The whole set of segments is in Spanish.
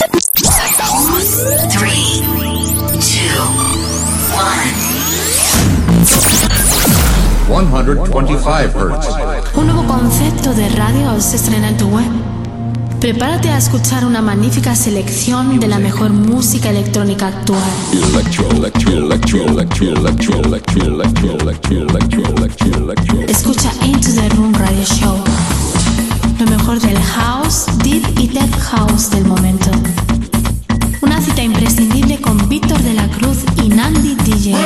Three, two, one. 125 Hz. Un nuevo concepto de radio se estrena en tu web. Prepárate a escuchar una magnífica selección de la mejor música electrónica actual. Escucha Into the Room Radio Show. Lo mejor del house, deep y tech house del momento. Una cita imprescindible con Víctor de la Cruz y Nandi DJ.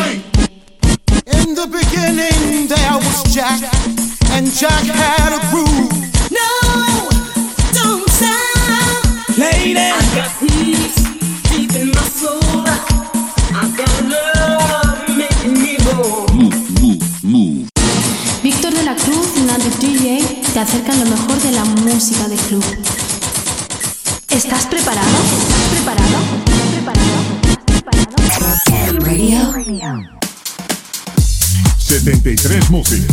In the beginning there was Jack, and Jack had a groove. No, don't stop. Lady, acercan lo mejor de la música de club. ¿Estás preparado? ¿Estás preparado? ¿Estás preparado? ¿Estás preparado? Radio. 73 Music,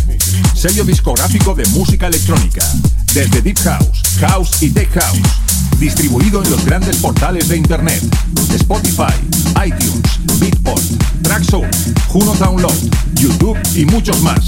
sello discográfico de música electrónica, desde Deep House, House y Tech House, distribuido en los grandes portales de Internet, Spotify, iTunes, Beatport, Traxsource, Juno Download, YouTube y muchos más.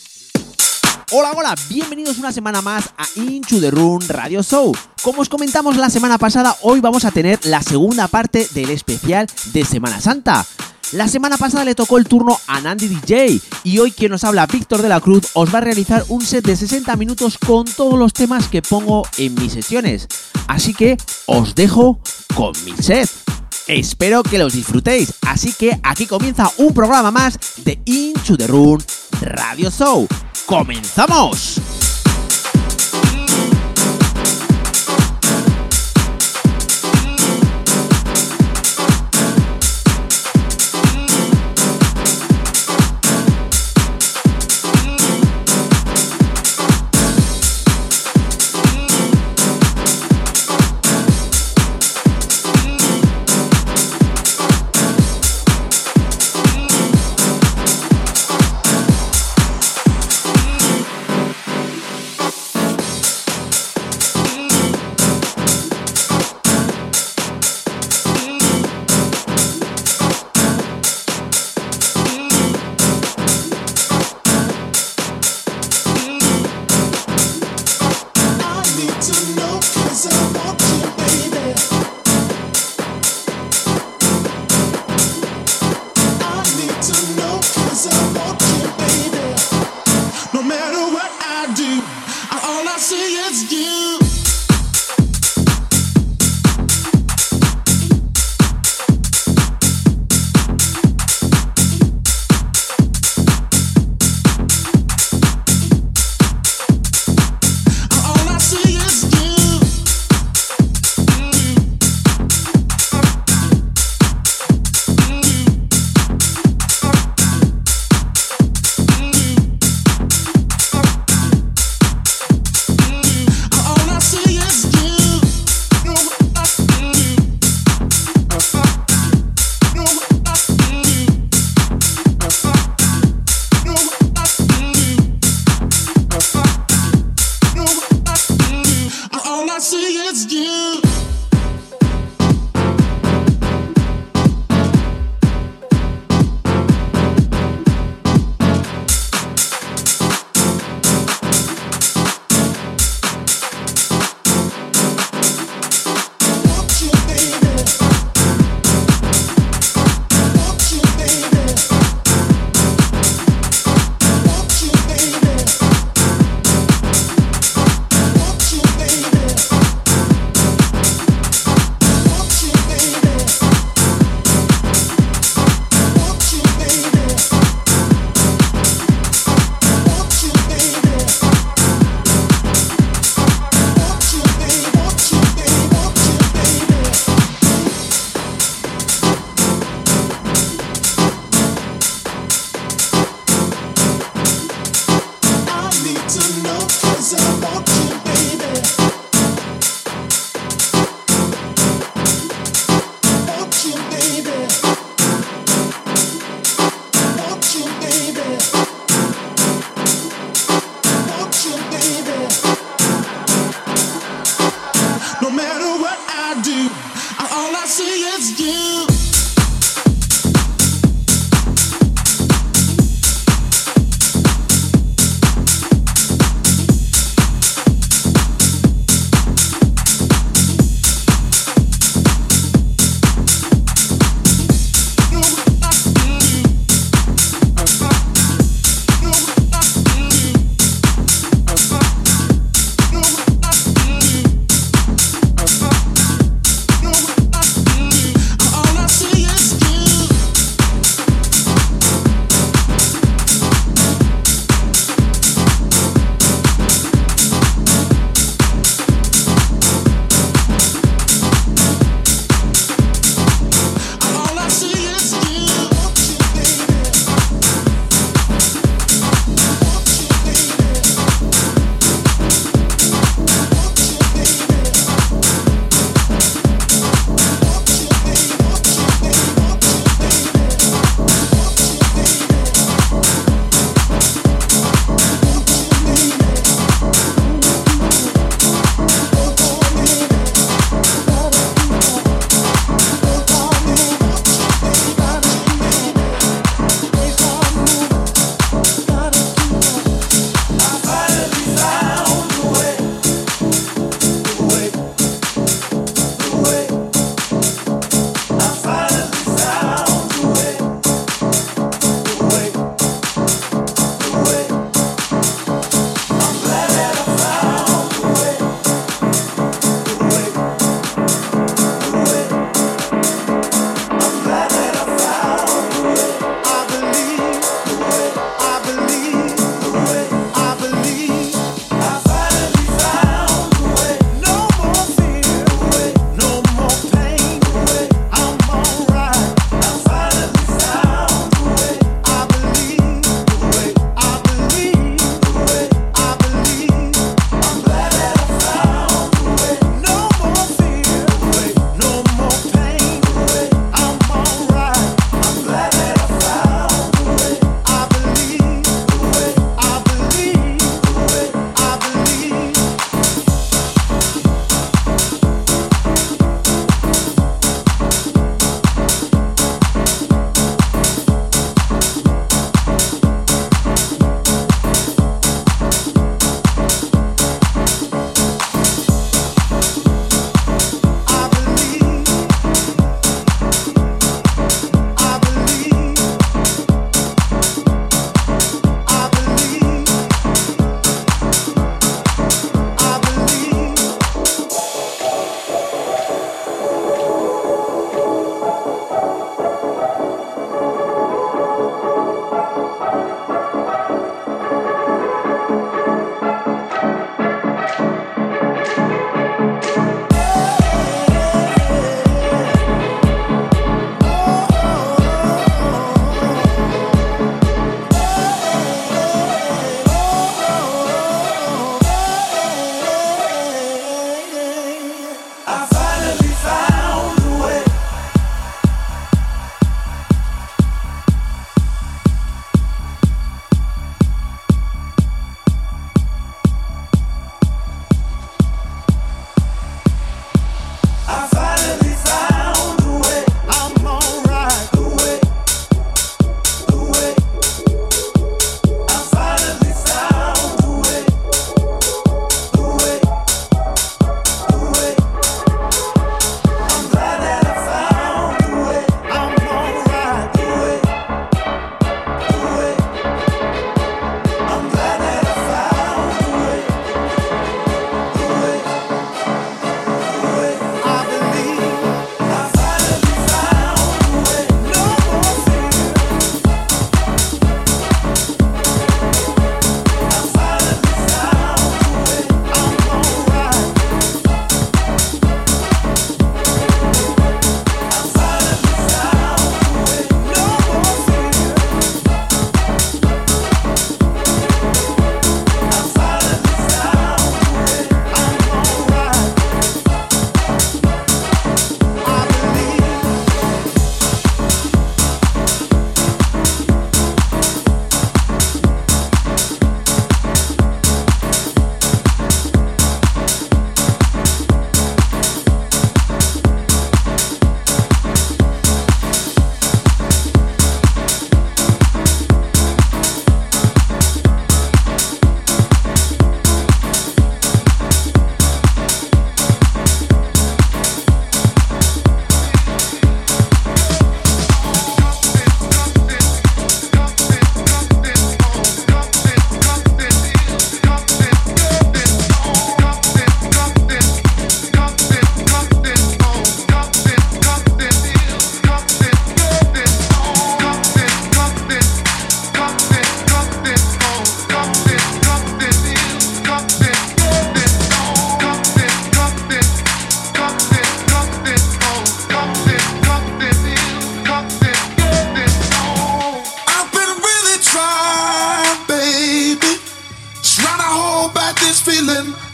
Hola, hola, bienvenidos una semana más a Into the Room Radio Show. Como os comentamos la semana pasada, hoy vamos a tener la segunda parte del especial de Semana Santa. La semana pasada le tocó el turno a Nandi DJ y hoy quien nos habla, Víctor de la Cruz, os va a realizar un set de 60 minutos con todos los temas que pongo en mis sesiones. Así que os dejo con mi set. Espero que los disfrutéis, así que aquí comienza un programa más de Into the Room Radio Show. ¡Comenzamos!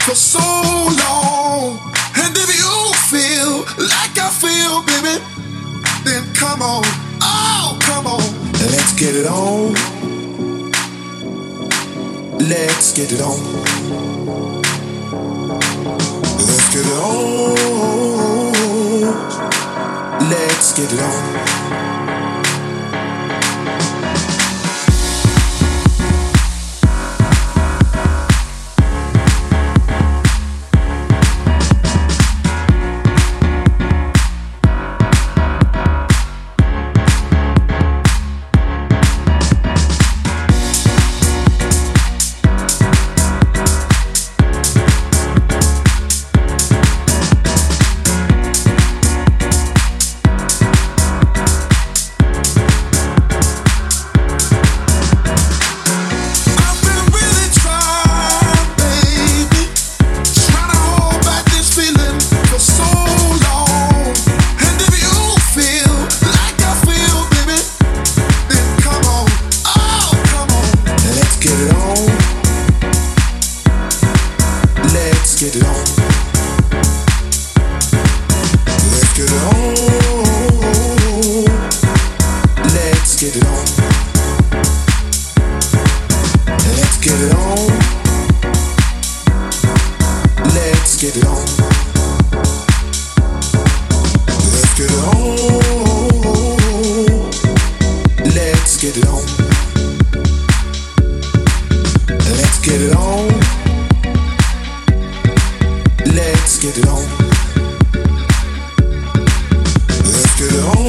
for so long. And if you feel like I feel, baby, then come on, oh, come on, let's get it on. Let's get it on. Let's get it on. Let's get it on. Let's get it on. Let's get it on.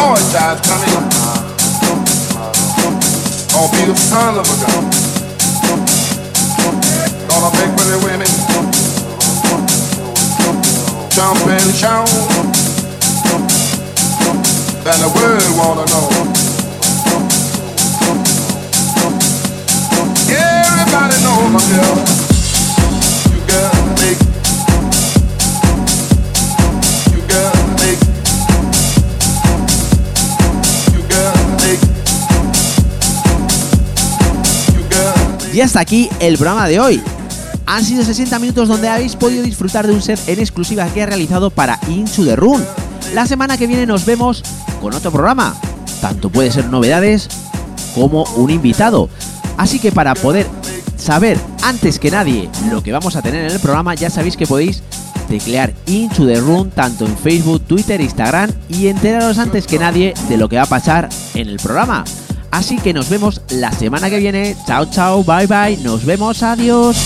Got a coming. Gonna be the son of a gun. Gonna make pretty women jump and shout. Then the world wanna know. Everybody knows my girl. Y hasta aquí el programa de hoy. Han sido 60 minutos donde habéis podido disfrutar de un set en exclusiva que he realizado para Into the Room. La semana que viene nos vemos con otro programa. Tanto puede ser novedades como un invitado. Así que para poder saber antes que nadie lo que vamos a tener en el programa, ya sabéis que podéis teclear Into the Room tanto en Facebook, Twitter, Instagram y enteraros antes que nadie de lo que va a pasar en el programa. Así que nos vemos la semana que viene. Chao, chao, bye bye. Nos vemos, adiós.